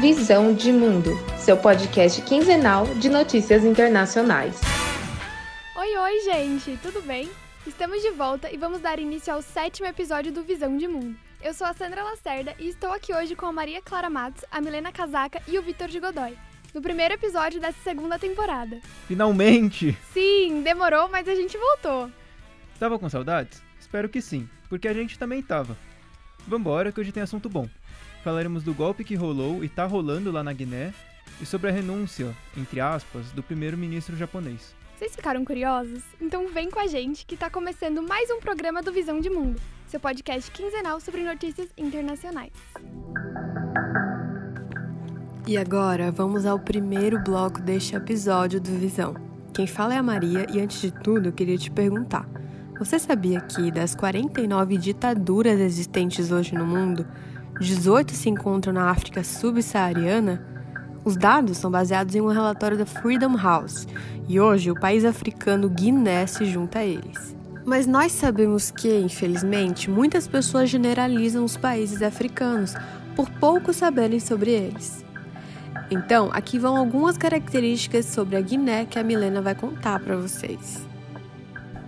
Visão de Mundo, seu podcast quinzenal de notícias internacionais. Oi, oi, gente, tudo bem? Estamos de volta e vamos dar início ao sétimo episódio do Visão de Mundo. Eu sou a Sandra Lacerda e estou aqui hoje com a Maria Clara Matos, a Milena Casaca e o Vitor de Godoy, no primeiro episódio dessa segunda temporada. Finalmente! Sim, demorou, mas a gente voltou. Tava com saudades? Espero que sim, porque a gente também tava. Vambora que hoje tem assunto bom. Falaremos do golpe que rolou e tá rolando lá na Guiné e sobre a renúncia, entre aspas, do primeiro-ministro japonês. Vocês ficaram curiosos? Então vem com a gente que tá começando mais um programa do Visão de Mundo, seu podcast quinzenal sobre notícias internacionais. E agora vamos ao primeiro bloco deste episódio do Visão. Quem fala é a Maria e antes de tudo eu queria te perguntar: você sabia que das 49 ditaduras existentes hoje no mundo, 18 se encontram na África subsaariana? Os dados são baseados em um relatório da Freedom House e hoje o país africano Guiné se junta a eles. Mas nós sabemos que, infelizmente, muitas pessoas generalizam os países africanos por pouco saberem sobre eles. Então, aqui vão algumas características sobre a Guiné que a Milena vai contar para vocês.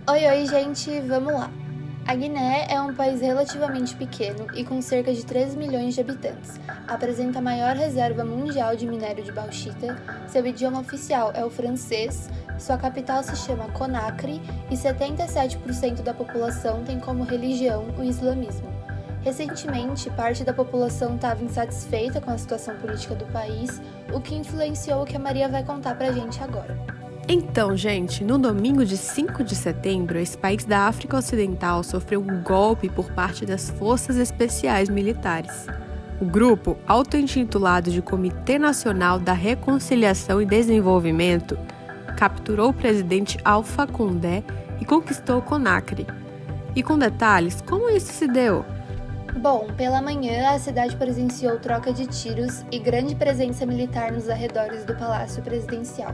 Oi, oi, gente, vamos lá. A Guiné é um país relativamente pequeno e com cerca de 13 milhões de habitantes. Apresenta a maior reserva mundial de minério de bauxita. Seu idioma oficial é o francês. Sua capital se chama Conakry e 77% da população tem como religião o islamismo. Recentemente, parte da população estava insatisfeita com a situação política do país, o que influenciou o que a Maria vai contar pra gente agora. Então, gente, no domingo de 5 de setembro, esse país da África Ocidental sofreu um golpe por parte das Forças Especiais Militares. O grupo, auto-intitulado de Comitê Nacional da Reconciliação e Desenvolvimento, capturou o presidente Alpha Condé e conquistou Conakry. E com detalhes, como isso se deu? Bom, pela manhã a cidade presenciou troca de tiros e grande presença militar nos arredores do Palácio Presidencial.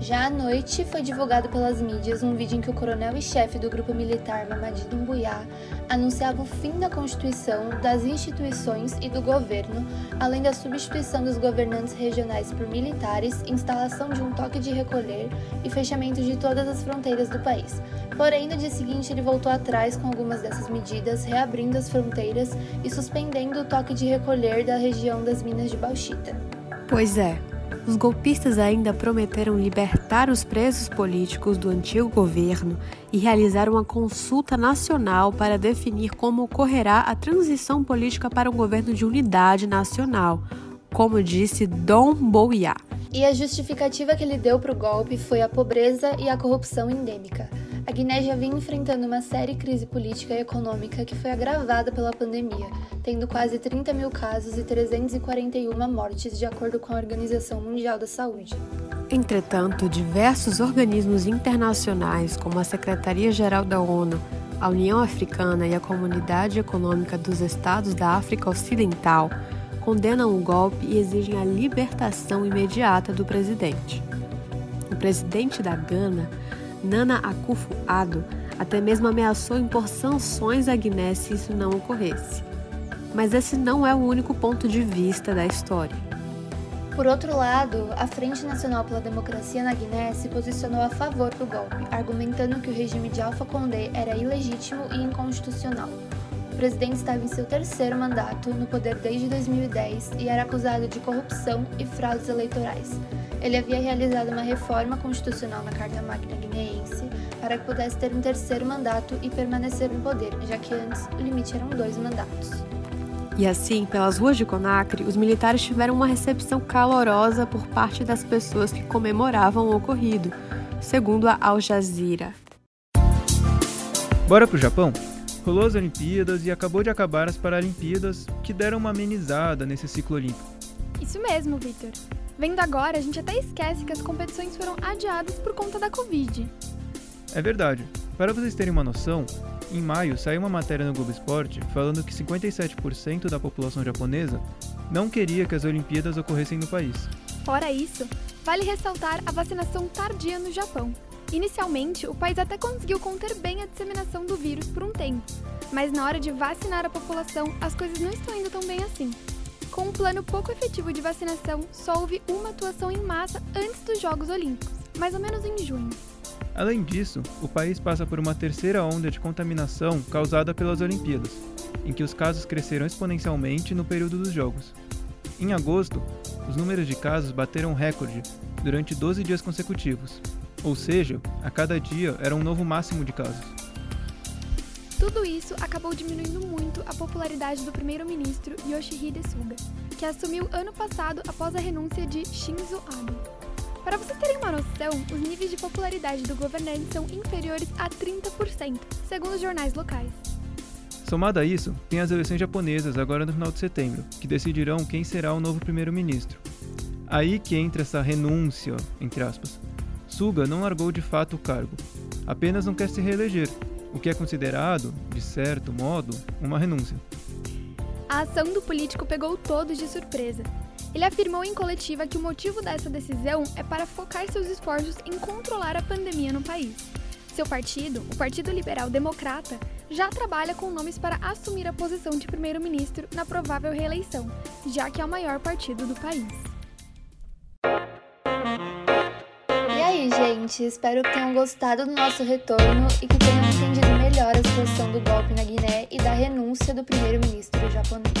Já à noite, foi divulgado pelas mídias um vídeo em que o coronel e chefe do grupo militar Mamadi Doumbouya anunciava o fim da Constituição, das instituições e do governo, além da substituição dos governantes regionais por militares, instalação de um toque de recolher e fechamento de todas as fronteiras do país. Porém, no dia seguinte, ele voltou atrás com algumas dessas medidas, reabrindo as fronteiras e suspendendo o toque de recolher da região das minas de bauxita. Pois é, os golpistas ainda prometeram libertar os presos políticos do antigo governo e realizar uma consulta nacional para definir como ocorrerá a transição política para um governo de unidade nacional, como disse Dom Bouya. E a justificativa que ele deu para o golpe foi a pobreza e a corrupção endêmica. A Guiné já vinha enfrentando uma séria crise política e econômica que foi agravada pela pandemia, tendo quase 30 mil casos e 341 mortes, de acordo com a Organização Mundial da Saúde. Entretanto, diversos organismos internacionais, como a Secretaria-Geral da ONU, a União Africana e a Comunidade Econômica dos Estados da África Ocidental, condenam o golpe e exigem a libertação imediata do presidente. O presidente da Gana Nana Akufo-Addo até mesmo ameaçou impor sanções à Guiné se isso não ocorresse. Mas esse não é o único ponto de vista da história. Por outro lado, a Frente Nacional pela Democracia na Guiné se posicionou a favor do golpe, argumentando que o regime de Alpha Condé era ilegítimo e inconstitucional. O presidente estava em seu terceiro mandato no poder desde 2010 e era acusado de corrupção e fraudes eleitorais. Ele havia realizado uma reforma constitucional na Carta Magna Guineense para que pudesse ter um terceiro mandato e permanecer no poder, já que antes o limite eram dois mandatos. E assim, pelas ruas de Conakry, os militares tiveram uma recepção calorosa por parte das pessoas que comemoravam o ocorrido, segundo a Al Jazeera. Bora pro Japão? Rolou as Olimpíadas e acabou de acabar as Paralimpíadas, que deram uma amenizada nesse ciclo olímpico. Isso mesmo, Victor. Vendo agora, a gente até esquece que as competições foram adiadas por conta da Covid. É verdade. Para vocês terem uma noção, em maio saiu uma matéria no Globo Esporte falando que 57% da população japonesa não queria que as Olimpíadas ocorressem no país. Fora isso, vale ressaltar a vacinação tardia no Japão. Inicialmente, o país até conseguiu conter bem a disseminação do vírus por um tempo, mas na hora de vacinar a população, as coisas não estão indo tão bem assim. Com um plano pouco efetivo de vacinação, só houve uma atuação em massa antes dos Jogos Olímpicos, mais ou menos em junho. Além disso, o país passa por uma terceira onda de contaminação causada pelas Olimpíadas, em que os casos cresceram exponencialmente no período dos Jogos. Em agosto, os números de casos bateram recorde durante 12 dias consecutivos, ou seja, a cada dia era um novo máximo de casos. Tudo isso acabou diminuindo muito a popularidade do primeiro-ministro Yoshihide Suga, que assumiu ano passado após a renúncia de Shinzo Abe. Para vocês terem uma noção, os níveis de popularidade do governante são inferiores a 30%, segundo os jornais locais. Somado a isso, tem as eleições japonesas agora no final de setembro, que decidirão quem será o novo primeiro-ministro. Aí que entra essa renúncia, entre aspas. Suga não largou de fato o cargo, apenas não quer se reeleger, o que é considerado, de certo modo, uma renúncia. A ação do político pegou todos de surpresa. Ele afirmou em coletiva que o motivo dessa decisão é para focar seus esforços em controlar a pandemia no país. Seu partido, o Partido Liberal Democrata, já trabalha com nomes para assumir a posição de primeiro-ministro na provável reeleição, já que é o maior partido do país. Gente? Espero que tenham gostado do nosso retorno e que tenham entendido melhor a situação do golpe na Guiné e da renúncia do primeiro-ministro japonês.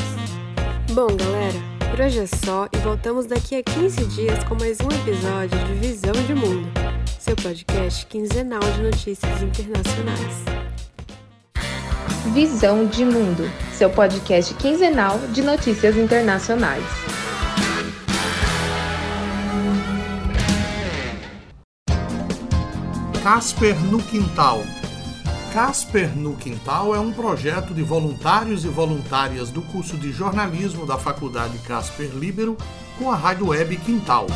Bom, galera, por hoje é só e voltamos daqui a 15 dias com mais um episódio de Visão de Mundo, seu podcast quinzenal de notícias internacionais. Visão de Mundo, seu podcast quinzenal de notícias internacionais. Casper no Quintal. Casper no Quintal é um projeto de voluntários e voluntárias do curso de jornalismo da Faculdade Casper Libero com a rádio web Quintal.